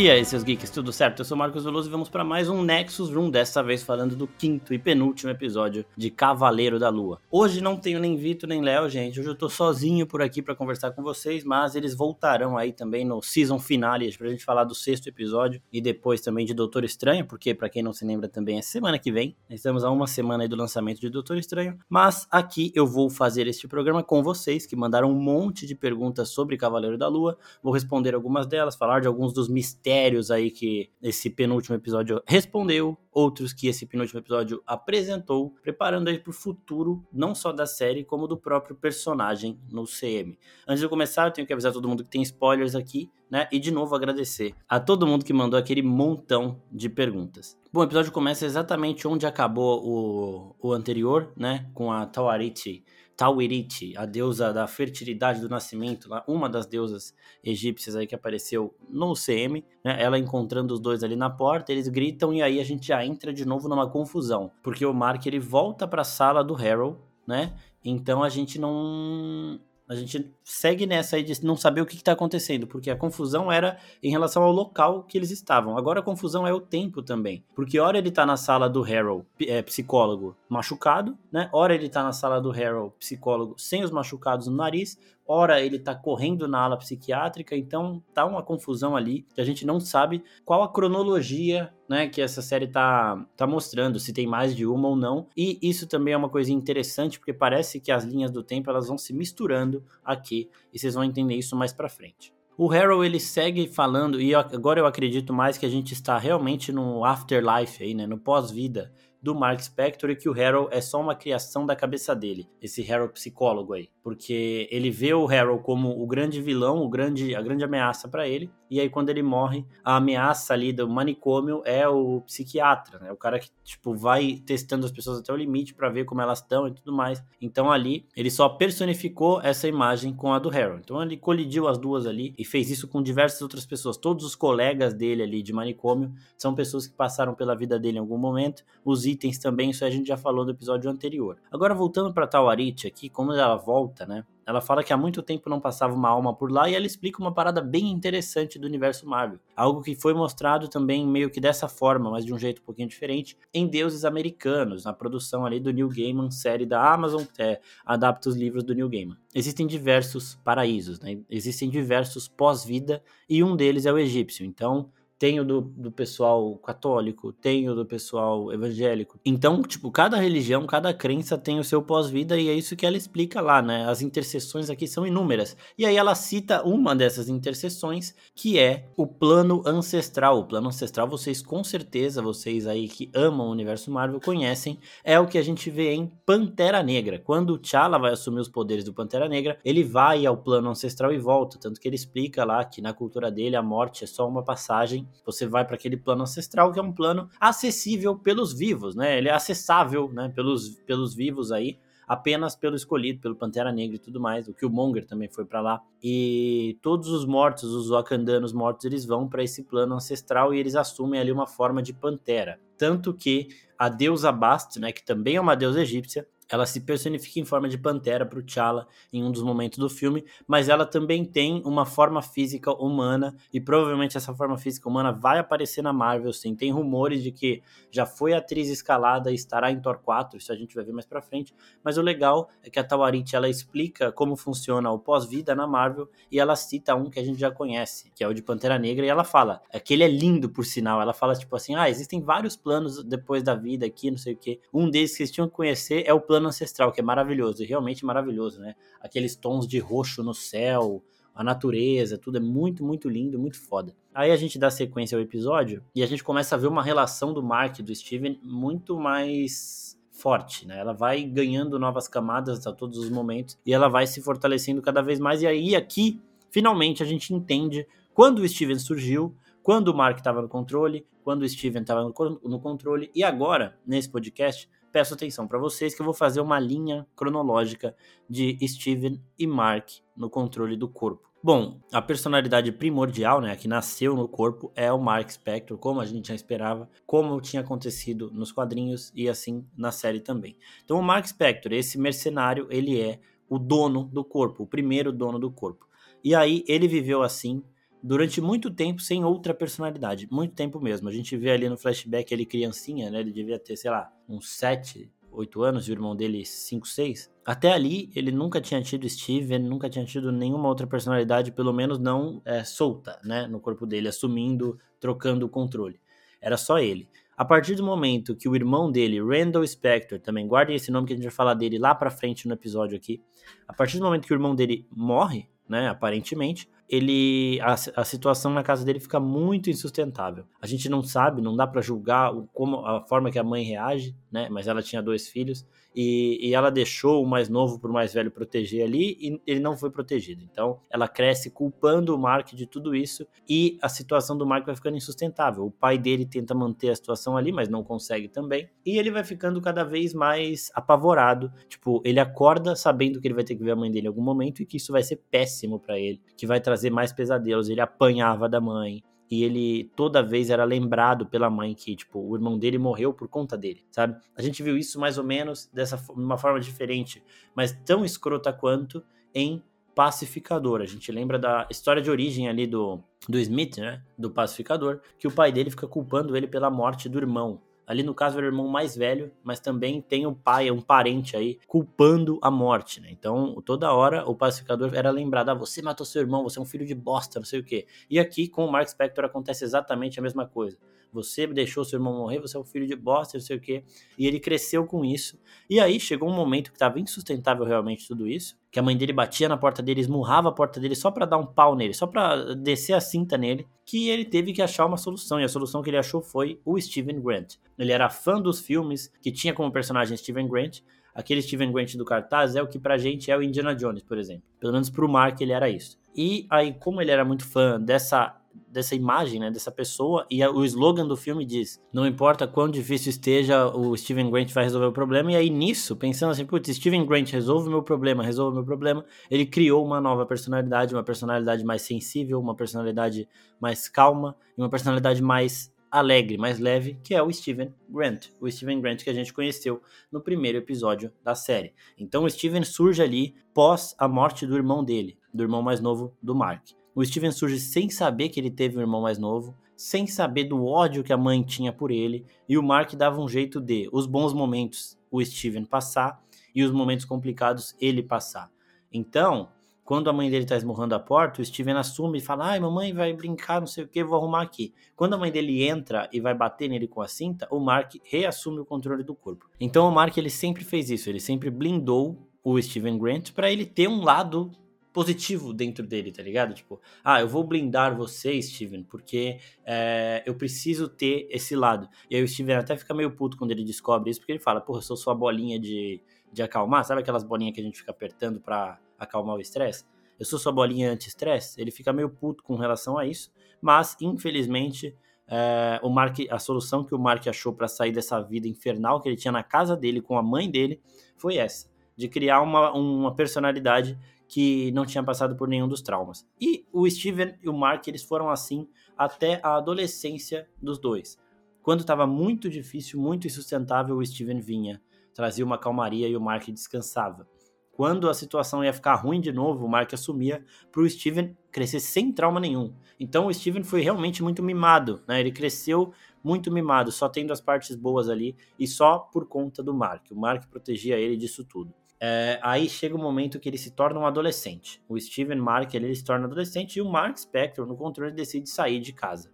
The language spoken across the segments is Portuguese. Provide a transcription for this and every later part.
E aí, seus geeks, tudo certo? Eu sou Marcos Veloso e vamos para mais um Nexus Room, dessa vez falando do quinto e penúltimo episódio de Cavaleiro da Lua. Hoje não tenho nem Vitor nem Léo, gente. Hoje eu tô sozinho por aqui para conversar com vocês, mas eles voltarão aí também no season finale pra gente falar do sexto episódio e depois também de Doutor Estranho, porque para quem não se lembra também é semana que vem. Estamos a uma semana aí do lançamento de Doutor Estranho, mas aqui eu vou fazer este programa com vocês que mandaram um monte de perguntas sobre Cavaleiro da Lua. Vou responder algumas delas, falar de alguns dos mistérios mistérios aí que esse penúltimo episódio respondeu, outros que esse penúltimo episódio apresentou, preparando aí para o futuro, não só da série, como do próprio personagem no CM. Antes de eu começar, eu tenho que avisar todo mundo que tem spoilers aqui, né? E de novo agradecer a todo mundo que mandou aquele montão de perguntas. Bom, o episódio começa exatamente onde acabou o, o anterior, né? Com a Tawariti Tawiriti, a deusa da fertilidade do nascimento, uma das deusas egípcias aí que apareceu no CM, né? Ela encontrando os dois ali na porta, eles gritam e aí a gente já entra de novo numa confusão, porque o Mark ele volta para a sala do Harold, né? Então a gente não a gente segue nessa aí de não saber o que está acontecendo, porque a confusão era em relação ao local que eles estavam. Agora a confusão é o tempo também. Porque hora ele está na sala do Harold, é, psicólogo, machucado, né? Hora ele está na sala do Harold, psicólogo, sem os machucados no nariz ora ele tá correndo na ala psiquiátrica, então tá uma confusão ali que a gente não sabe qual a cronologia, né, que essa série tá, tá mostrando, se tem mais de uma ou não. E isso também é uma coisa interessante, porque parece que as linhas do tempo elas vão se misturando aqui, e vocês vão entender isso mais para frente. O Harold ele segue falando, e agora eu acredito mais que a gente está realmente no afterlife aí, né, no pós-vida do Mark Spector e que o Harold é só uma criação da cabeça dele, esse Harold psicólogo aí, porque ele vê o Harold como o grande vilão, o grande, a grande ameaça para ele, e aí quando ele morre, a ameaça ali do manicômio é o psiquiatra, né? O cara que tipo vai testando as pessoas até o limite para ver como elas estão e tudo mais. Então ali ele só personificou essa imagem com a do Harold. Então ele colidiu as duas ali e fez isso com diversas outras pessoas. Todos os colegas dele ali de manicômio são pessoas que passaram pela vida dele em algum momento. Os itens também, isso a gente já falou no episódio anterior. Agora voltando para Tawarite aqui, como ela volta, né? Ela fala que há muito tempo não passava uma alma por lá e ela explica uma parada bem interessante do universo Marvel. Algo que foi mostrado também meio que dessa forma, mas de um jeito um pouquinho diferente, em Deuses Americanos, na produção ali do Neil Gaiman, série da Amazon, que é, adapta os livros do Neil Gaiman. Existem diversos paraísos, né? Existem diversos pós-vida e um deles é o egípcio. Então, tem o do, do pessoal católico, tem o do pessoal evangélico. Então, tipo, cada religião, cada crença tem o seu pós-vida e é isso que ela explica lá, né? As interseções aqui são inúmeras. E aí ela cita uma dessas interseções, que é o plano ancestral. O plano ancestral, vocês com certeza, vocês aí que amam o universo Marvel, conhecem, é o que a gente vê em Pantera Negra. Quando o T'Challa vai assumir os poderes do Pantera Negra, ele vai ao plano ancestral e volta, tanto que ele explica lá que na cultura dele a morte é só uma passagem você vai para aquele plano ancestral, que é um plano acessível pelos vivos, né? Ele é acessável, né, pelos, pelos vivos aí, apenas pelo escolhido, pelo Pantera Negra e tudo mais. O Killmonger também foi para lá. E todos os mortos, os Wakandanos mortos, eles vão para esse plano ancestral e eles assumem ali uma forma de pantera. Tanto que a deusa Bast, né, que também é uma deusa egípcia, ela se personifica em forma de pantera para o T'Challa em um dos momentos do filme, mas ela também tem uma forma física humana e provavelmente essa forma física humana vai aparecer na Marvel, sim. Tem rumores de que já foi atriz escalada e estará em Thor 4, isso a gente vai ver mais para frente, mas o legal é que a Tawariti ela explica como funciona o pós-vida na Marvel e ela cita um que a gente já conhece, que é o de Pantera Negra, e ela fala, é que ele é lindo por sinal, ela fala tipo assim, ah, existem vários planos depois da vida aqui, não sei o que, um deles que vocês tinham que conhecer é o plano plano ancestral, que é maravilhoso, e realmente maravilhoso, né? Aqueles tons de roxo no céu, a natureza, tudo é muito, muito lindo, muito foda. Aí a gente dá sequência ao episódio e a gente começa a ver uma relação do Mark e do Steven muito mais forte, né? Ela vai ganhando novas camadas a todos os momentos e ela vai se fortalecendo cada vez mais. E aí aqui, finalmente, a gente entende quando o Steven surgiu, quando o Mark estava no controle, quando o Steven estava no, no controle e agora, nesse podcast, peço atenção para vocês que eu vou fazer uma linha cronológica de Steven e Mark no controle do corpo. Bom, a personalidade primordial, né, que nasceu no corpo, é o Mark Spector, como a gente já esperava, como tinha acontecido nos quadrinhos e assim na série também. Então, o Mark Spector, esse mercenário, ele é o dono do corpo, o primeiro dono do corpo. E aí ele viveu assim durante muito tempo sem outra personalidade. Muito tempo mesmo. A gente vê ali no flashback ele criancinha, né? Ele devia ter, sei lá, uns 7, 8 anos, e o irmão dele 5, 6. Até ali, ele nunca tinha tido Steven, nunca tinha tido nenhuma outra personalidade, pelo menos não é, solta, né? No corpo dele, assumindo, trocando o controle. Era só ele. A partir do momento que o irmão dele, Randall Spector, também guardem esse nome que a gente vai falar dele lá pra frente no episódio aqui. A partir do momento que o irmão dele morre, né, aparentemente, ele a, a, situação na casa dele fica muito insustentável. A gente não sabe, não dá para julgar o, como a forma que a mãe reage, né? Mas ela tinha dois filhos e, e ela deixou o mais novo para o mais velho proteger ali e ele não foi protegido. Então ela cresce culpando o Mark de tudo isso e a situação do Mark vai ficando insustentável. O pai dele tenta manter a situação ali, mas não consegue também. E ele vai ficando cada vez mais apavorado. Tipo, ele acorda sabendo que ele vai ter que ver a mãe dele em algum momento e que isso vai ser péssimo para ele, que vai trazer mais pesadelos. Ele apanhava da mãe, e ele toda vez era lembrado pela mãe que, tipo, o irmão dele morreu por conta dele, sabe? A gente viu isso mais ou menos dessa uma forma diferente, mas tão escrota quanto em Pacificador. A gente lembra da história de origem ali do, do Smith, né? Do Pacificador, que o pai dele fica culpando ele pela morte do irmão. Ali no caso era o irmão mais velho, mas também tem o pai, um parente aí, culpando a morte, né? Então, toda hora o pacificador era lembrado: ah, você matou seu irmão, você é um filho de bosta, não sei o quê. E aqui com o Mark Spector acontece exatamente a mesma coisa. Você deixou seu irmão morrer, você é um filho de bosta, não sei o quê. E ele cresceu com isso. E aí chegou um momento que estava insustentável realmente tudo isso, que a mãe dele batia na porta dele, esmurrava a porta dele só para dar um pau nele, só para descer a cinta nele, que ele teve que achar uma solução. E a solução que ele achou foi o Steven Grant. Ele era fã dos filmes que tinha como personagem Steven Grant. Aquele Steven Grant do cartaz é o que pra gente é o Indiana Jones, por exemplo. Pelo menos pro Mark ele era isso. E aí, como ele era muito fã dessa dessa imagem, né, dessa pessoa, e o slogan do filme diz: Não importa quão difícil esteja, o Steven Grant vai resolver o problema. E aí, nisso, pensando assim, putz, Steven Grant resolve o meu problema, resolve o meu problema, ele criou uma nova personalidade, uma personalidade mais sensível, uma personalidade mais calma e uma personalidade mais alegre, mais leve, que é o Steven Grant. O Steven Grant que a gente conheceu no primeiro episódio da série. Então o Steven surge ali pós a morte do irmão dele, do irmão mais novo do Mark. O Steven surge sem saber que ele teve um irmão mais novo, sem saber do ódio que a mãe tinha por ele, e o Mark dava um jeito de os bons momentos o Steven passar e os momentos complicados ele passar. Então, quando a mãe dele tá esmurrando a porta, o Steven assume e fala: Ai, mamãe vai brincar, não sei o que, vou arrumar aqui. Quando a mãe dele entra e vai bater nele com a cinta, o Mark reassume o controle do corpo. Então o Mark ele sempre fez isso, ele sempre blindou o Steven Grant para ele ter um lado positivo dentro dele, tá ligado? Tipo, ah, eu vou blindar você, Steven, porque é, eu preciso ter esse lado. E aí o Steven até fica meio puto quando ele descobre isso, porque ele fala, porra, eu sou sua bolinha de, de acalmar, sabe aquelas bolinhas que a gente fica apertando para acalmar o estresse? Eu sou sua bolinha anti-estresse. Ele fica meio puto com relação a isso, mas infelizmente é, o Mark, a solução que o Mark achou para sair dessa vida infernal que ele tinha na casa dele com a mãe dele foi essa, de criar uma, uma personalidade que não tinha passado por nenhum dos traumas. E o Steven e o Mark, eles foram assim até a adolescência dos dois. Quando estava muito difícil, muito insustentável, o Steven vinha, trazia uma calmaria e o Mark descansava. Quando a situação ia ficar ruim de novo, o Mark assumia para o Steven crescer sem trauma nenhum. Então o Steven foi realmente muito mimado, né? Ele cresceu muito mimado, só tendo as partes boas ali e só por conta do Mark. O Mark protegia ele disso tudo. É, aí chega o momento que ele se torna um adolescente. O Steven Mark ele, ele se torna adolescente e o Mark Spector, no controle, decide sair de casa.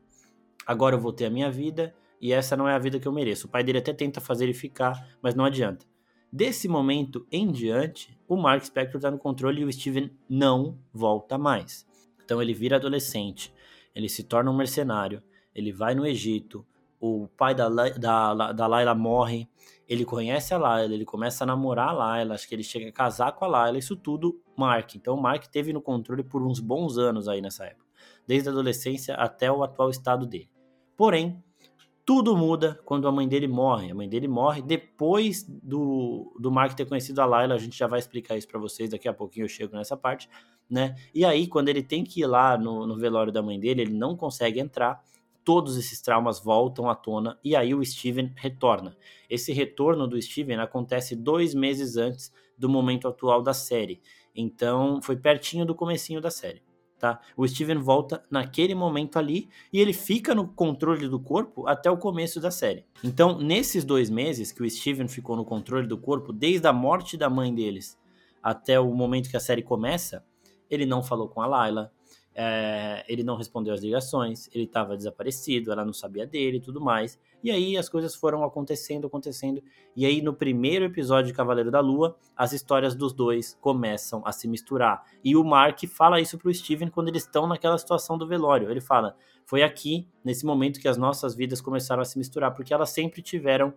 Agora eu vou ter a minha vida e essa não é a vida que eu mereço. O pai dele até tenta fazer ele ficar, mas não adianta. Desse momento em diante, o Mark Spector está no controle e o Steven não volta mais. Então ele vira adolescente, ele se torna um mercenário, ele vai no Egito, o pai da, da, da Layla morre, ele conhece a Layla, ele começa a namorar a Layla, acho que ele chega a casar com a Layla, isso tudo Mark. Então o Mark teve no controle por uns bons anos aí nessa época, desde a adolescência até o atual estado dele. Porém, tudo muda quando a mãe dele morre. A mãe dele morre depois do, do Mark ter conhecido a Layla, a gente já vai explicar isso para vocês, daqui a pouquinho eu chego nessa parte, né? E aí, quando ele tem que ir lá no, no velório da mãe dele, ele não consegue entrar, todos esses traumas voltam à tona e aí o Steven retorna. Esse retorno do Steven acontece dois meses antes do momento atual da série, então foi pertinho do comecinho da série. tá? O Steven volta naquele momento ali e ele fica no controle do corpo até o começo da série. Então, nesses dois meses que o Steven ficou no controle do corpo, desde a morte da mãe deles até o momento que a série começa, ele não falou com a Layla, é, ele não respondeu as ligações, ele estava desaparecido, ela não sabia dele e tudo mais. E aí as coisas foram acontecendo, acontecendo. E aí no primeiro episódio de Cavaleiro da Lua, as histórias dos dois começam a se misturar. E o Mark fala isso pro Steven quando eles estão naquela situação do velório. Ele fala: "Foi aqui, nesse momento que as nossas vidas começaram a se misturar, porque elas sempre tiveram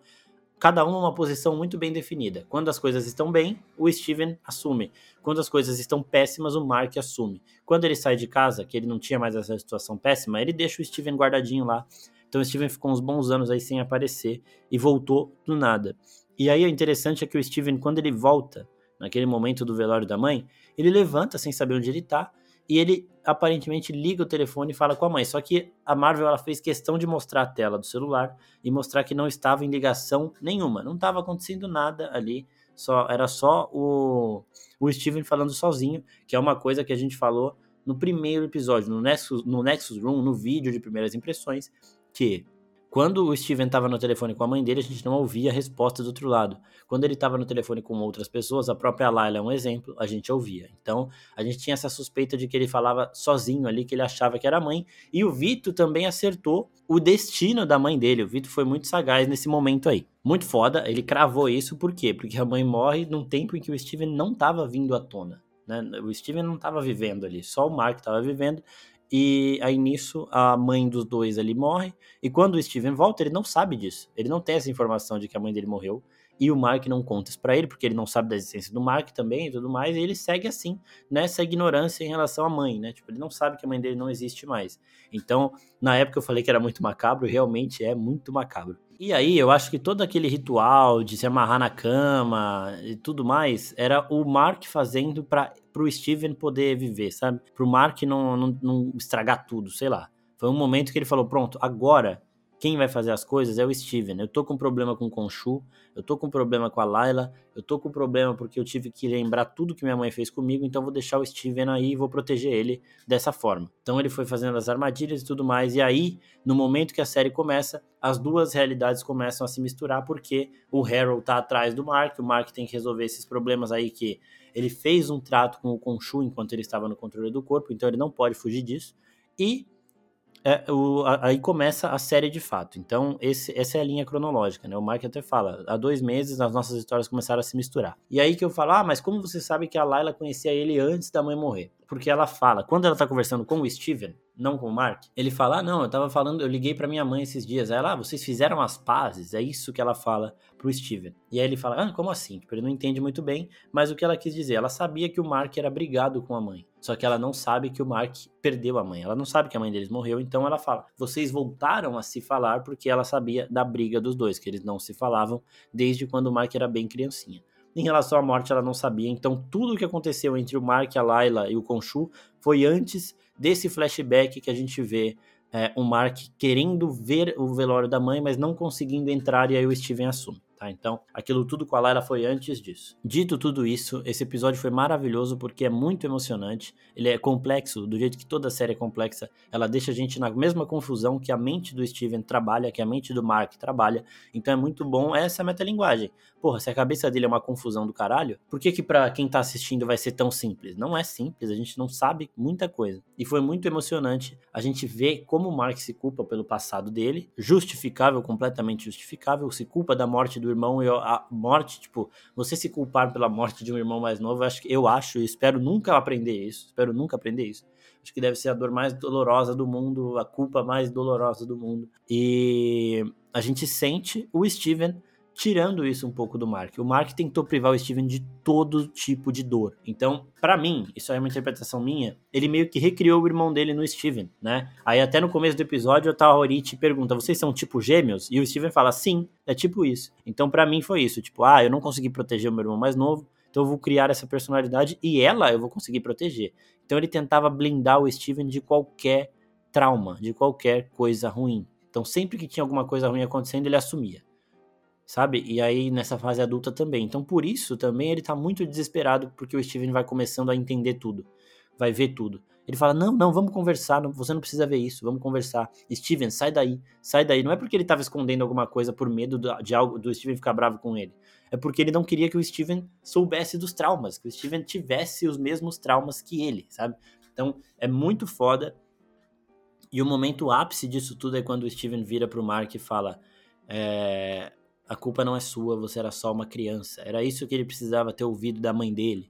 cada um numa posição muito bem definida. Quando as coisas estão bem, o Steven assume. Quando as coisas estão péssimas, o Mark assume. Quando ele sai de casa, que ele não tinha mais essa situação péssima, ele deixa o Steven guardadinho lá. Então o Steven ficou uns bons anos aí sem aparecer e voltou do nada. E aí o interessante é que o Steven, quando ele volta, naquele momento do velório da mãe, ele levanta sem saber onde ele tá e ele aparentemente liga o telefone e fala com a mãe. Só que a Marvel ela fez questão de mostrar a tela do celular e mostrar que não estava em ligação nenhuma, não estava acontecendo nada ali. Só era só o, o Steven falando sozinho, que é uma coisa que a gente falou no primeiro episódio, no Nexus, no Nexus Room, no vídeo de primeiras impressões, que quando o Steven estava no telefone com a mãe dele, a gente não ouvia a resposta do outro lado. Quando ele estava no telefone com outras pessoas, a própria Layla é um exemplo, a gente ouvia. Então, a gente tinha essa suspeita de que ele falava sozinho ali, que ele achava que era a mãe. E o Vito também acertou o destino da mãe dele. O Vito foi muito sagaz nesse momento aí. Muito foda, ele cravou isso, por quê? Porque a mãe morre num tempo em que o Steven não estava vindo à tona. Né? O Steven não estava vivendo ali, só o Mark estava vivendo. E aí nisso a mãe dos dois ali morre. E quando o Steven volta, ele não sabe disso. Ele não tem essa informação de que a mãe dele morreu. E o Mark não conta isso pra ele, porque ele não sabe da existência do Mark também e tudo mais. E ele segue assim, nessa ignorância em relação à mãe, né? Tipo, ele não sabe que a mãe dele não existe mais. Então, na época eu falei que era muito macabro, realmente é muito macabro. E aí, eu acho que todo aquele ritual de se amarrar na cama e tudo mais era o Mark fazendo para pro Steven poder viver, sabe? Pro Mark não, não, não estragar tudo, sei lá. Foi um momento que ele falou: pronto, agora quem vai fazer as coisas é o Steven. Eu tô com problema com o Conchu, eu tô com problema com a Layla, eu tô com problema porque eu tive que lembrar tudo que minha mãe fez comigo, então vou deixar o Steven aí e vou proteger ele dessa forma. Então ele foi fazendo as armadilhas e tudo mais, e aí, no momento que a série começa, as duas realidades começam a se misturar porque o Harold tá atrás do Mark, o Mark tem que resolver esses problemas aí que ele fez um trato com o Conchu enquanto ele estava no controle do corpo, então ele não pode fugir disso. E é, o, aí começa a série de fato. Então, esse, essa é a linha cronológica, né? O Mark até fala, há dois meses as nossas histórias começaram a se misturar. E aí que eu falo, ah, mas como você sabe que a Layla conhecia ele antes da mãe morrer? Porque ela fala, quando ela tá conversando com o Steven, não com o Mark, ele fala, ah, não, eu tava falando, eu liguei para minha mãe esses dias. Aí ela, ah, vocês fizeram as pazes? É isso que ela fala pro Steven. E aí ele fala, ah, como assim? Tipo, ele não entende muito bem, mas o que ela quis dizer? Ela sabia que o Mark era brigado com a mãe. Só que ela não sabe que o Mark perdeu a mãe. Ela não sabe que a mãe deles morreu, então ela fala: "Vocês voltaram a se falar porque ela sabia da briga dos dois, que eles não se falavam desde quando o Mark era bem criancinha". Em relação à morte, ela não sabia. Então, tudo o que aconteceu entre o Mark, a Layla e o Khonshu foi antes desse flashback que a gente vê é, o Mark querendo ver o velório da mãe, mas não conseguindo entrar, e aí o Steven assume. Tá? Então, aquilo tudo com a Layla foi antes disso. Dito tudo isso, esse episódio foi maravilhoso porque é muito emocionante. Ele é complexo, do jeito que toda série é complexa. Ela deixa a gente na mesma confusão que a mente do Steven trabalha, que a mente do Mark trabalha. Então é muito bom essa metalinguagem. Porra, se a cabeça dele é uma confusão do caralho, por que que pra quem tá assistindo vai ser tão simples? Não é simples, a gente não sabe muita coisa. E foi muito emocionante a gente ver como o Mark se culpa pelo passado dele, justificável, completamente justificável, se culpa da morte do irmão e a morte, tipo, você se culpar pela morte de um irmão mais novo, eu acho, eu acho e espero nunca aprender isso, espero nunca aprender isso. Acho que deve ser a dor mais dolorosa do mundo, a culpa mais dolorosa do mundo. E a gente sente o Steven tirando isso um pouco do Mark. O Mark tentou privar o Steven de todo tipo de dor. Então, para mim, isso é uma interpretação minha, ele meio que recriou o irmão dele no Steven, né? Aí até no começo do episódio, a Taoriti pergunta: "Vocês são tipo gêmeos?" E o Steven fala: "Sim, é tipo isso". Então, para mim foi isso, tipo, ah, eu não consegui proteger o meu irmão mais novo, então eu vou criar essa personalidade e ela eu vou conseguir proteger. Então ele tentava blindar o Steven de qualquer trauma, de qualquer coisa ruim. Então sempre que tinha alguma coisa ruim acontecendo, ele assumia sabe? E aí nessa fase adulta também. Então por isso também ele tá muito desesperado porque o Steven vai começando a entender tudo, vai ver tudo. Ele fala: Não, não, vamos conversar. Não, você não precisa ver isso, vamos conversar. Steven, sai daí, sai daí. Não é porque ele estava escondendo alguma coisa por medo do, de algo, do Steven ficar bravo com ele. É porque ele não queria que o Steven soubesse dos traumas, que o Steven tivesse os mesmos traumas que ele, sabe? Então é muito foda. E o momento ápice disso tudo é quando o Steven vira pro Mark e fala: é, A culpa não é sua, você era só uma criança. Era isso que ele precisava ter ouvido da mãe dele.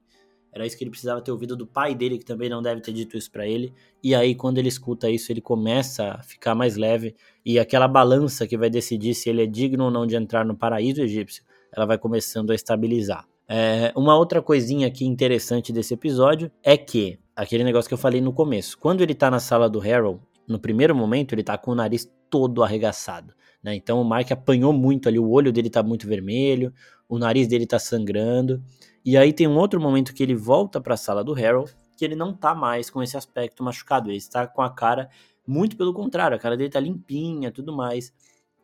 Era isso que ele precisava ter ouvido do pai dele, que também não deve ter dito isso para ele. E aí, quando ele escuta isso, ele começa a ficar mais leve. E aquela balança que vai decidir se ele é digno ou não de entrar no paraíso egípcio, ela vai começando a estabilizar. É, uma outra coisinha aqui interessante desse episódio é que, aquele negócio que eu falei no começo, quando ele tá na sala do Harold, no primeiro momento ele tá com o nariz todo arregaçado. Né? Então o Mark apanhou muito ali, o olho dele tá muito vermelho, o nariz dele tá sangrando. E aí tem um outro momento que ele volta para a sala do Harold, que ele não tá mais com esse aspecto machucado, ele está com a cara muito pelo contrário, a cara dele tá limpinha, tudo mais.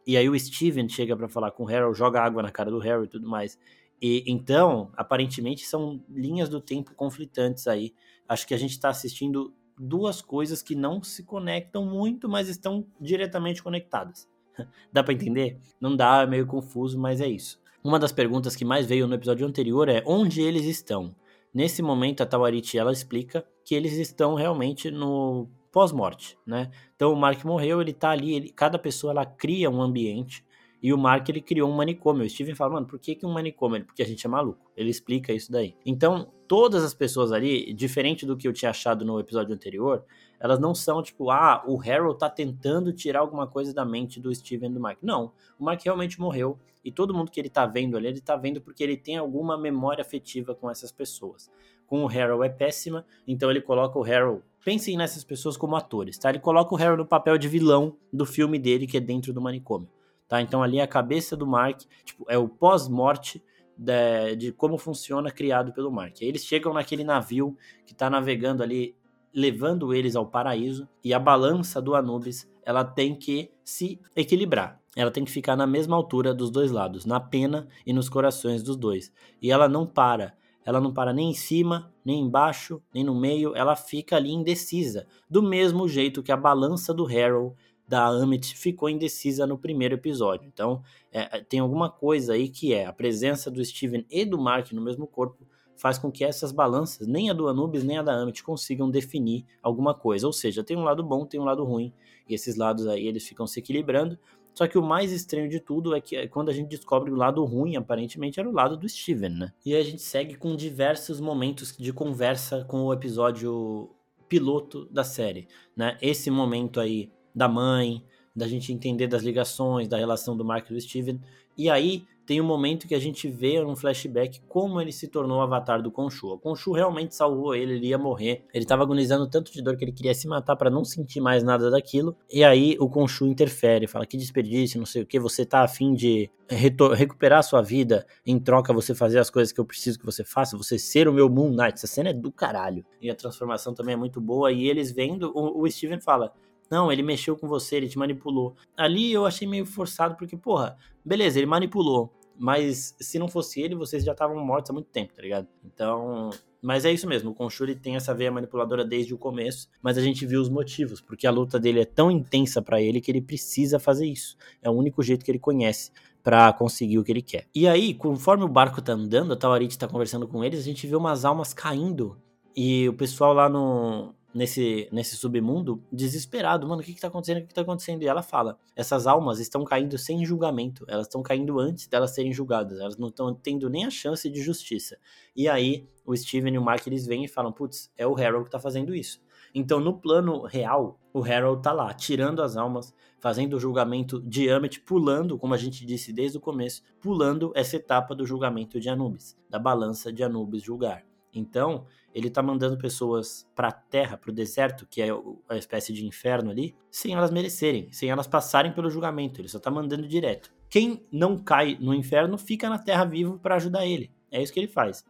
E aí o Steven chega para falar com o Harold, joga água na cara do Harold e tudo mais. E então, aparentemente são linhas do tempo conflitantes aí. Acho que a gente está assistindo duas coisas que não se conectam muito, mas estão diretamente conectadas. dá para entender? Não dá, é meio confuso, mas é isso. Uma das perguntas que mais veio no episódio anterior é onde eles estão. Nesse momento, a Tawariti ela explica que eles estão realmente no pós-morte, né? Então o Mark morreu, ele tá ali, ele, cada pessoa ela cria um ambiente e o Mark ele criou um manicômio. O Steven fala, mano, por que, que um manicômio? Porque a gente é maluco. Ele explica isso daí. Então, todas as pessoas ali, diferente do que eu tinha achado no episódio anterior, elas não são tipo, ah, o Harold tá tentando tirar alguma coisa da mente do Steven e do Mark. Não, o Mark realmente morreu e todo mundo que ele tá vendo ali, ele tá vendo porque ele tem alguma memória afetiva com essas pessoas. Com o Harold é péssima, então ele coloca o Harold. Pensem nessas pessoas como atores, tá? Ele coloca o Harold no papel de vilão do filme dele, que é dentro do manicômio, tá? Então ali é a cabeça do Mark, tipo, é o pós-morte de, de, como funciona criado pelo Mark. Eles chegam naquele navio que está navegando ali levando eles ao paraíso, e a balança do Anubis, ela tem que se equilibrar. Ela tem que ficar na mesma altura dos dois lados, na pena e nos corações dos dois. E ela não para. Ela não para nem em cima, nem embaixo, nem no meio, ela fica ali indecisa, do mesmo jeito que a balança do Harold da Amit ficou indecisa no primeiro episódio. Então, é, tem alguma coisa aí que é a presença do Steven e do Mark no mesmo corpo faz com que essas balanças, nem a do Anubis nem a da Amit, consigam definir alguma coisa. Ou seja, tem um lado bom, tem um lado ruim, e esses lados aí eles ficam se equilibrando. Só que o mais estranho de tudo é que quando a gente descobre o lado ruim, aparentemente era o lado do Steven, né? E a gente segue com diversos momentos de conversa com o episódio piloto da série, né? Esse momento aí da mãe, da gente entender das ligações, da relação do Mark e do Steven. E aí tem um momento que a gente vê um flashback como ele se tornou o avatar do Khonshu. O Khonshu realmente salvou ele, ele ia morrer. Ele estava agonizando tanto de dor que ele queria se matar para não sentir mais nada daquilo. E aí o Khonshu interfere, fala que desperdício, não sei o que, você tá afim de recuperar a sua vida, em troca você fazer as coisas que eu preciso que você faça, você ser o meu Moon Knight. Essa cena é do caralho. E a transformação também é muito boa. E eles vendo, o, o Steven fala: não, ele mexeu com você, ele te manipulou. Ali eu achei meio forçado, porque, porra, beleza, ele manipulou. Mas se não fosse ele, vocês já estavam mortos há muito tempo, tá ligado? Então. Mas é isso mesmo, o Conchuri tem essa veia manipuladora desde o começo, mas a gente viu os motivos, porque a luta dele é tão intensa para ele que ele precisa fazer isso. É o único jeito que ele conhece para conseguir o que ele quer. E aí, conforme o barco tá andando, a Tawarite tá conversando com eles, a gente vê umas almas caindo e o pessoal lá no, nesse, nesse submundo desesperado. Mano, o que, que tá acontecendo? O que, que tá acontecendo? E ela fala: essas almas estão caindo sem julgamento. Elas estão caindo antes delas serem julgadas. Elas não estão tendo nem a chance de justiça. E aí, o Steven e o Mark eles vêm e falam: putz, é o Harold que tá fazendo isso. Então, no plano real, o Harold tá lá, tirando as almas, fazendo o julgamento de Amet, pulando, como a gente disse desde o começo, pulando essa etapa do julgamento de Anubis, da balança de Anubis julgar. Então, ele tá mandando pessoas para a terra, para o deserto, que é a espécie de inferno ali, sem elas merecerem, sem elas passarem pelo julgamento. Ele só tá mandando direto. Quem não cai no inferno fica na terra vivo para ajudar ele. É isso que ele faz.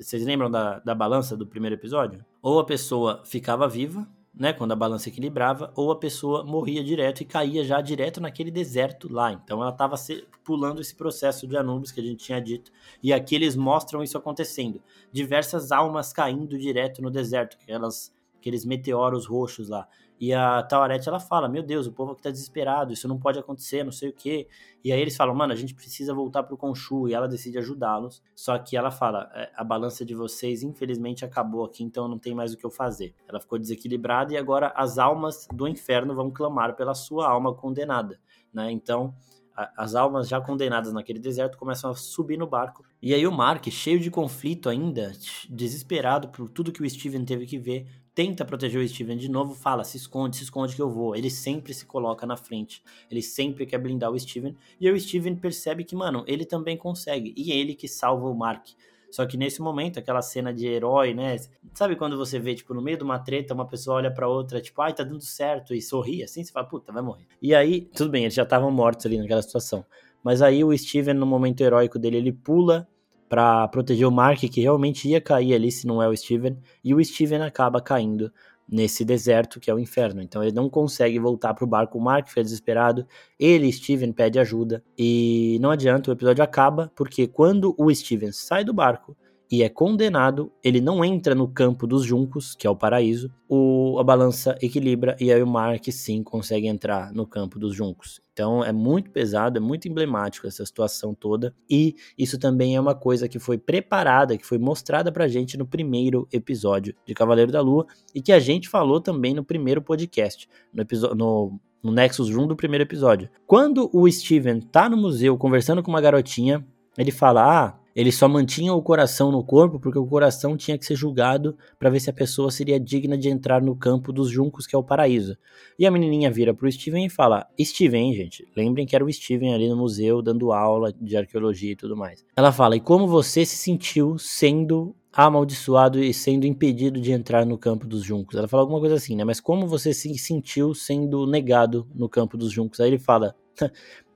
Vocês lembram da, da balança do primeiro episódio? Ou a pessoa ficava viva, né, quando a balança equilibrava, ou a pessoa morria direto e caía já direto naquele deserto lá. Então ela estava pulando esse processo de Anubis que a gente tinha dito. E aqui eles mostram isso acontecendo. Diversas almas caindo direto no deserto, que elas aqueles meteoros roxos lá. E a Tawarete, ela fala, meu Deus, o povo aqui tá desesperado, isso não pode acontecer, não sei o quê. E aí eles falam, mano, a gente precisa voltar pro Khonshu, e ela decide ajudá-los. Só que ela fala, é, a balança de vocês, infelizmente, acabou aqui, então não tem mais o que eu fazer. Ela ficou desequilibrada e agora as almas do inferno vão clamar pela sua alma condenada, né? Então, as almas já condenadas naquele deserto começam a subir no barco. E aí o Mark, cheio de conflito ainda, desesperado por tudo que o Steven teve que ver, tenta proteger o Steven de novo, fala: se esconde, se esconde que eu vou. Ele sempre se coloca na frente, ele sempre quer blindar o Steven. E o Steven percebe que, mano, ele também consegue. E é ele que salva o Mark. Só que nesse momento, aquela cena de herói, né? Sabe quando você vê, tipo, no meio de uma treta, uma pessoa olha pra outra, tipo, ai, tá dando certo, e sorri assim, você fala, puta, vai morrer. E aí, tudo bem, eles já estavam mortos ali naquela situação. Mas aí o Steven, no momento heróico dele, ele pula para proteger o Mark, que realmente ia cair ali se não é o Steven, e o Steven acaba caindo nesse deserto que é o inferno. Então ele não consegue voltar pro barco. O Mark fica desesperado. Ele, Steven, pede ajuda. E não adianta, o episódio acaba, porque quando o Steven sai do barco, e é condenado, ele não entra no campo dos juncos, que é o paraíso, o, a balança equilibra e aí o Mark sim consegue entrar no campo dos juncos. Então é muito pesado, é muito emblemático essa situação toda e isso também é uma coisa que foi preparada, que foi mostrada pra gente no primeiro episódio de Cavaleiro da Lua e que a gente falou também no primeiro podcast, no episódio no Nexus Room do primeiro episódio. Quando o Steven tá no museu conversando com uma garotinha, ele fala: "Ah, ele só mantinha o coração no corpo porque o coração tinha que ser julgado para ver se a pessoa seria digna de entrar no campo dos juncos, que é o paraíso. E a menininha vira pro Steven e fala: Steven, gente, lembrem que era o Steven ali no museu dando aula de arqueologia e tudo mais. Ela fala: E como você se sentiu sendo amaldiçoado e sendo impedido de entrar no campo dos juncos. Ela fala alguma coisa assim, né? Mas como você se sentiu sendo negado no campo dos juncos? Aí ele fala: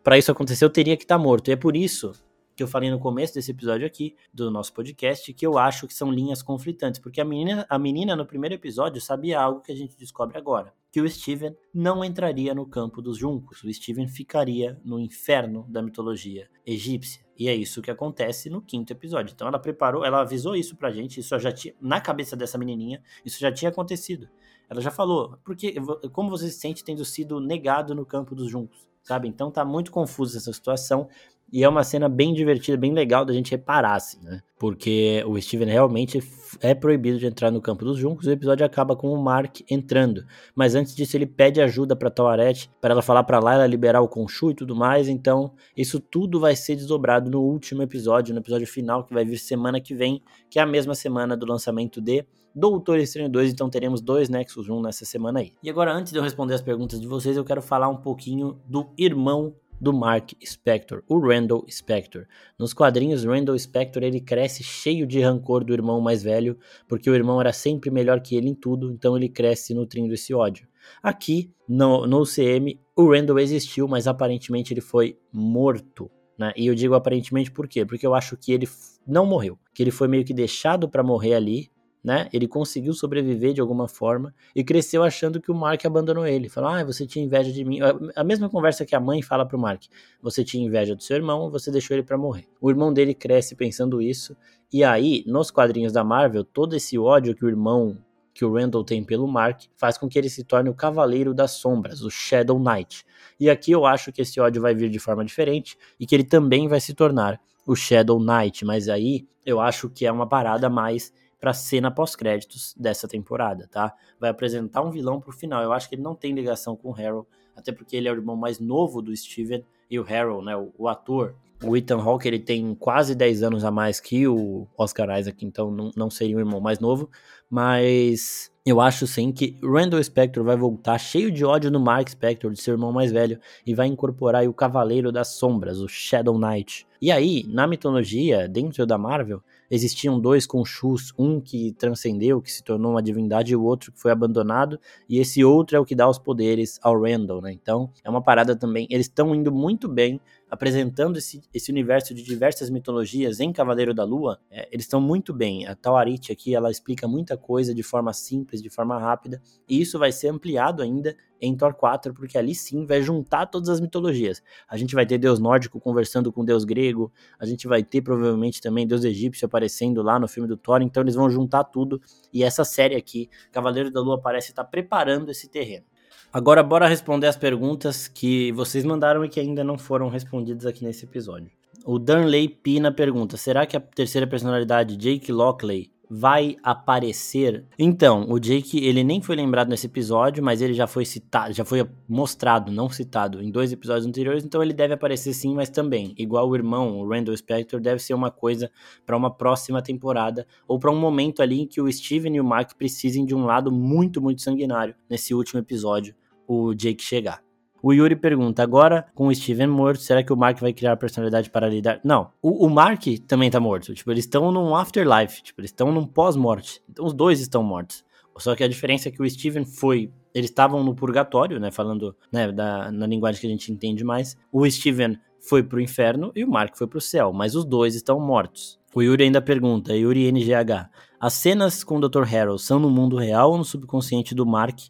para isso acontecer, eu teria que estar tá morto. E é por isso que eu falei no começo desse episódio aqui, do nosso podcast, que eu acho que são linhas conflitantes, porque a menina, a menina no primeiro episódio sabia algo que a gente descobre agora, que o Steven não entraria no campo dos juncos, o Steven ficaria no inferno da mitologia egípcia. E é isso que acontece no quinto episódio. Então ela preparou, ela avisou isso pra gente, isso já tinha, na cabeça dessa menininha, isso já tinha acontecido. Ela já falou, porque como você se sente tendo sido negado no campo dos juncos? Sabe? Então tá muito confusa essa situação. E é uma cena bem divertida, bem legal da gente reparar, assim, né? Porque o Steven realmente é proibido de entrar no campo dos juncos e o episódio acaba com o Mark entrando. Mas antes disso, ele pede ajuda pra Tawaret, para ela falar para lá, ela liberar o Khonshu e tudo mais. Então, isso tudo vai ser desdobrado no último episódio, no episódio final, que vai vir semana que vem, que é a mesma semana do lançamento de Doutor Estranho 2, então teremos dois Nexus 1 nessa semana aí. E agora, antes de eu responder as perguntas de vocês, eu quero falar um pouquinho do irmão do Mark Spector, o Randall Spector. Nos quadrinhos, Randall Spector ele cresce cheio de rancor do irmão mais velho, porque o irmão era sempre melhor que ele em tudo, então ele cresce nutrindo esse ódio. Aqui, no, no UCM, o Randall existiu, mas aparentemente ele foi morto. Né? E eu digo aparentemente por quê? Porque eu acho que ele não morreu, que ele foi meio que deixado para morrer ali, né? Ele conseguiu sobreviver de alguma forma e cresceu achando que o Mark abandonou ele. Falou: "Ah, você tinha inveja de mim". A mesma conversa que a mãe fala pro Mark. Você tinha inveja do seu irmão, você deixou ele para morrer. O irmão dele cresce pensando isso e aí, nos quadrinhos da Marvel, todo esse ódio que o irmão que o Randall tem pelo Mark faz com que ele se torne o Cavaleiro das Sombras, o Shadow Knight. E aqui eu acho que esse ódio vai vir de forma diferente e que ele também vai se tornar o Shadow Knight, mas aí eu acho que é uma parada mais para cena pós-créditos dessa temporada, tá? Vai apresentar um vilão pro final. Eu acho que ele não tem ligação com o Harold, até porque ele é o irmão mais novo do Steven e o Harold, né, o, o ator. O Ethan Hawke, ele tem quase 10 anos a mais que o Oscar Isaac, então não, não seria o irmão mais novo, mas eu acho sim que Randall Spector vai voltar cheio de ódio no Mark Spector, de seu irmão mais velho, e vai incorporar o Cavaleiro das Sombras, o Shadow Knight. E aí, na mitologia, dentro da Marvel, existiam dois Khonshus, um que transcendeu, que se tornou uma divindade, e o outro que foi abandonado, e esse outro é o que dá os poderes ao Randall, né? Então, é uma parada também, eles estão indo muito bem apresentando esse, esse universo de diversas mitologias em Cavaleiro da Lua, é, eles estão muito bem. A Tawarit aqui, ela explica muita coisa de forma simples, de forma rápida, e isso vai ser ampliado ainda em Thor 4, porque ali sim vai juntar todas as mitologias. A gente vai ter deus nórdico conversando com deus grego, a gente vai ter provavelmente também deus egípcio aparecendo lá no filme do Thor, então eles vão juntar tudo. E essa série aqui, Cavaleiro da Lua, parece estar preparando esse terreno. Agora, bora responder as perguntas que vocês mandaram e que ainda não foram respondidas aqui nesse episódio. O Darnley Pina pergunta: será que a terceira personalidade, Jake Lockley, vai aparecer. Então, o Jake, ele nem foi lembrado nesse episódio, mas ele já foi citado, já foi mostrado, não citado, em dois episódios anteriores, então ele deve aparecer sim, mas também, igual o irmão, o Randall Spector, deve ser uma coisa para uma próxima temporada, ou para um momento ali em que o Steven e o Mark precisem de um lado muito, muito sanguinário nesse último episódio, o Jake chegar. O Yuri pergunta: agora com o Steven morto, será que o Mark vai criar personalidade para lidar? Não. O, o Mark também tá morto. Tipo, eles estão num afterlife. Tipo, eles estão num pós-morte. Então os dois estão mortos. Só que a diferença é que o Steven foi. Eles estavam no purgatório, né? Falando né, da, na linguagem que a gente entende mais. O Steven foi pro inferno e o Mark foi pro céu. Mas os dois estão mortos. O Yuri ainda pergunta, Yuri NGH, as cenas com o Dr. Harold são no mundo real ou no subconsciente do Mark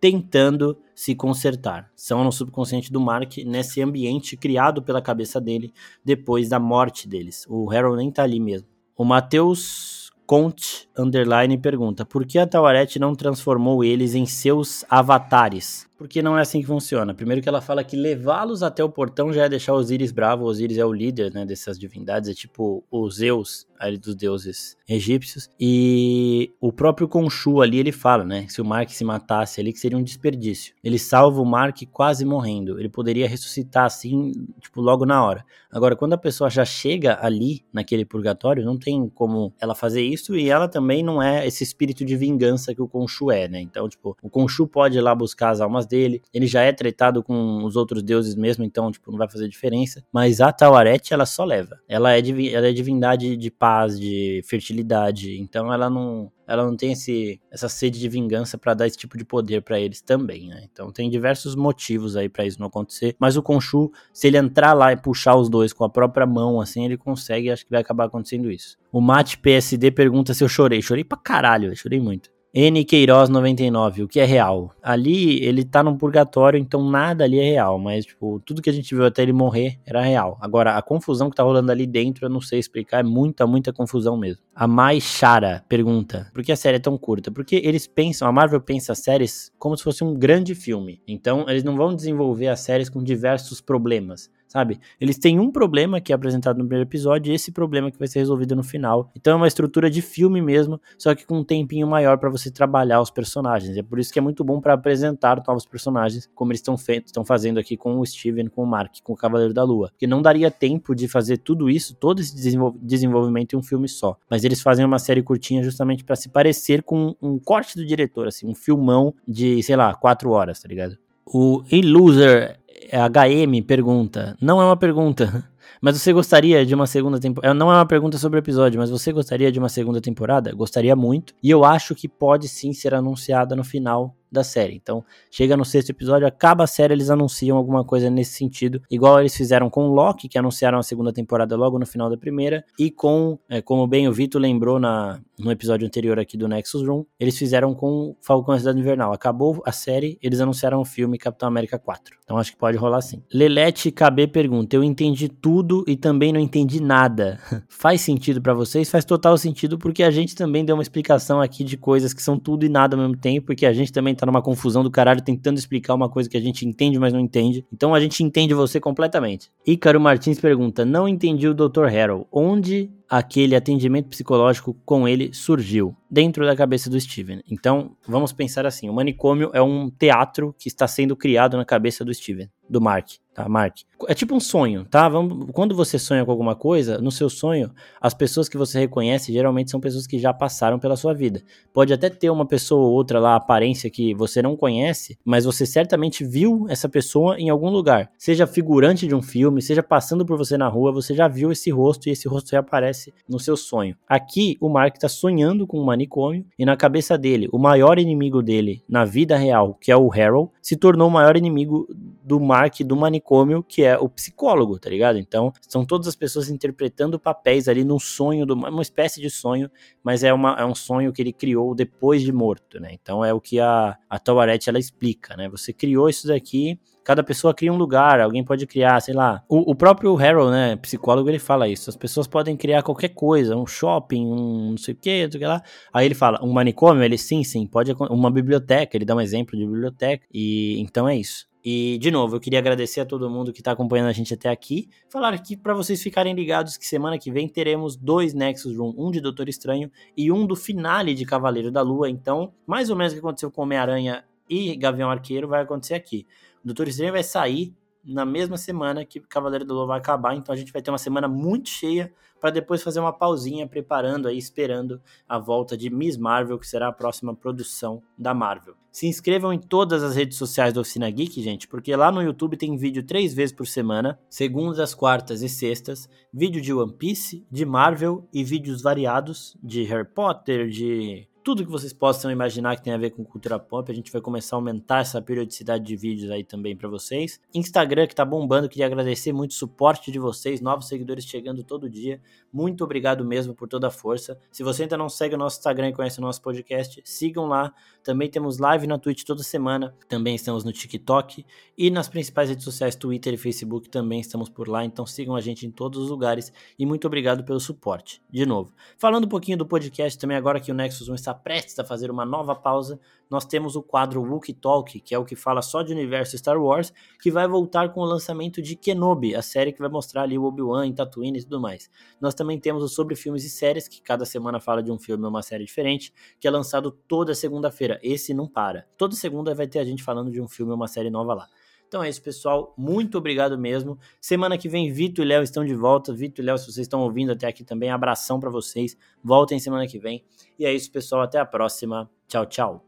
tentando se consertar. São no subconsciente do Mark, nesse ambiente criado pela cabeça dele depois da morte deles. O Harold nem tá ali mesmo. O Matheus Conte Underline pergunta: por que a Tawaret não transformou eles em seus avatares? Porque não é assim que funciona. Primeiro que ela fala que levá-los até o portão já é deixar Osíris bravo. Osíris é o líder né, dessas divindades, é tipo o Zeus ali dos deuses egípcios. E o próprio Khonshu ali, ele fala, né? Se o Mark se matasse ali, que seria um desperdício. Ele salva o Mark quase morrendo. Ele poderia ressuscitar assim, tipo, logo na hora. Agora, quando a pessoa já chega ali, naquele purgatório, não tem como ela fazer isso. E ela também não é esse espírito de vingança que o Khonshu é, né? Então, tipo, o Khonshu pode ir lá buscar as almas dele. Ele já é tratado com os outros deuses mesmo, então, tipo, não vai fazer diferença. Mas a Tawaret, ela só leva. Ela é, ela é divindade de paz de fertilidade. Então ela não, ela não tem esse, essa sede de vingança para dar esse tipo de poder para eles também, né? Então tem diversos motivos aí para isso não acontecer. Mas o Khonshu, se ele entrar lá e puxar os dois com a própria mão, assim, ele consegue. Acho que vai acabar acontecendo isso. O Mate PSD pergunta se eu chorei. Chorei pra caralho, eu chorei muito. N. Queiroz 99, o que é real? Ali ele tá num purgatório, então nada ali é real, mas tipo, tudo que a gente viu até ele morrer era real. Agora, a confusão que tá rolando ali dentro, eu não sei explicar, é muita, muita confusão mesmo. A Mai Chara pergunta: por que a série é tão curta? Porque eles pensam, a Marvel pensa séries como se fosse um grande filme. Então, eles não vão desenvolver as séries com diversos problemas sabe? Eles têm um problema que é apresentado no primeiro episódio e esse problema que vai ser resolvido no final. Então é uma estrutura de filme mesmo, só que com um tempinho maior para você trabalhar os personagens. É por isso que é muito bom para apresentar novos personagens, como eles estão fazendo aqui com o Steven, com o Mark, com o Cavaleiro da Lua. Que não daria tempo de fazer tudo isso, todo esse desenvolvimento em um filme só. Mas eles fazem uma série curtinha justamente para se parecer com um corte do diretor, assim, um filmão de, sei lá, quatro horas, tá ligado? O Iloser HM pergunta. Não é uma pergunta. Mas você gostaria de uma segunda temporada? Não é uma pergunta sobre o episódio, mas você gostaria de uma segunda temporada? Gostaria muito. E eu acho que pode sim ser anunciada no final da série. Então, chega no sexto episódio, acaba a série, eles anunciam alguma coisa nesse sentido, igual eles fizeram com Loki, que anunciaram a segunda temporada logo no final da primeira, e com, é, como bem o Vitor lembrou na, no episódio anterior aqui do Nexus Room, eles fizeram com Falcão e Cidade Invernal. Acabou a série, eles anunciaram o filme Capitão América 4. Então acho que pode rolar sim. Lelete KB pergunta: Eu entendi tudo e também não entendi nada. Faz sentido para vocês? Faz total sentido, porque a gente também deu uma explicação aqui de coisas que são tudo e nada ao mesmo tempo, porque a gente também tá numa confusão do caralho tentando explicar uma coisa que a gente entende, mas não entende. Então a gente entende você completamente. Ícaro Martins pergunta: Não entendi o Dr. Harold. Onde aquele atendimento psicológico com ele surgiu dentro da cabeça do Steven. Então, vamos pensar assim: o manicômio é um teatro que está sendo criado na cabeça do Steven, do Mark tá, Mark? É tipo um sonho, tá? Vamos, quando você sonha com alguma coisa, no seu sonho, as pessoas que você reconhece geralmente são pessoas que já passaram pela sua vida. Pode até ter uma pessoa ou outra lá, aparência que você não conhece, mas você certamente viu essa pessoa em algum lugar. Seja figurante de um filme, seja passando por você na rua, você já viu esse rosto e esse rosto reaparece acontece no seu sonho. Aqui, o Mark está sonhando com um manicômio e na cabeça dele, o maior inimigo dele na vida real, que é o Harold, se tornou o maior inimigo do Mark do manicômio, que é o psicólogo, tá ligado? Então, são todas as pessoas interpretando papéis ali num sonho, do, uma espécie de sonho, mas é, uma, é um sonho que ele criou depois de morto, né? Então é o que a, a ela explica, né? Você criou isso daqui cada pessoa cria um lugar, alguém pode criar, sei lá. O, o, próprio Harold, né, psicólogo, ele fala isso. As pessoas podem criar qualquer coisa, um shopping, um não sei o que, sei lá. Aí ele fala, um manicômio, ele sim, sim, pode uma biblioteca, ele dá um exemplo de biblioteca. E então é isso. E, de novo, eu queria agradecer a todo mundo que está acompanhando a gente até aqui. Falar aqui para vocês ficarem ligados que semana que vem teremos dois Nexus Room, um de Doutor Estranho e um do finale de Cavaleiro da Lua. Então, mais ou menos o que aconteceu com Homem-Aranha e Gavião Arqueiro vai acontecer aqui. O Doutor Estranho vai sair na mesma semana que Cavaleiro do Lobo vai acabar, então a gente vai ter uma semana muito cheia para depois fazer uma pausinha preparando aí, esperando a volta de Miss Marvel, que será a próxima produção da Marvel. Se inscrevam em todas as redes sociais da Oficina Geek, gente, porque lá no YouTube tem vídeo três vezes por semana, segundas, quartas e sextas, vídeo de One Piece, de Marvel e vídeos variados de Harry Potter, de tudo que vocês possam imaginar que tem a ver com cultura pop. A gente vai começar a aumentar essa periodicidade de vídeos aí também para vocês. Instagram que tá bombando, queria agradecer muito o suporte de vocês, novos seguidores chegando todo dia. Muito obrigado mesmo por toda a força. Se você ainda não segue o nosso Instagram e conhece o nosso podcast, sigam lá. Também temos live na Twitch toda semana. Também estamos no TikTok e nas principais redes sociais, Twitter e Facebook, também estamos por lá. Então sigam a gente em todos os lugares e muito obrigado pelo suporte. De novo, falando um pouquinho do podcast também agora que o Nexus 1 está prestes a fazer uma nova pausa, nós temos o quadro Wookie Talk, que é o que fala só de universo Star Wars, que vai voltar com o lançamento de Kenobi, a série que vai mostrar ali o Obi-Wan Tatooine e tudo mais. Nós também temos o Sobre Filmes e Séries, que cada semana fala de um filme ou uma série diferente, que é lançado toda segunda-feira. Esse não para. Toda segunda vai ter a gente falando de um filme ou uma série nova lá. Então é isso, pessoal. Muito obrigado mesmo. Semana que vem, Vitor e Léo estão de volta. Vitor e Léo, se vocês estão ouvindo até aqui também, abração para vocês. Voltem semana que vem. E é isso, pessoal. Até a próxima. Tchau, tchau.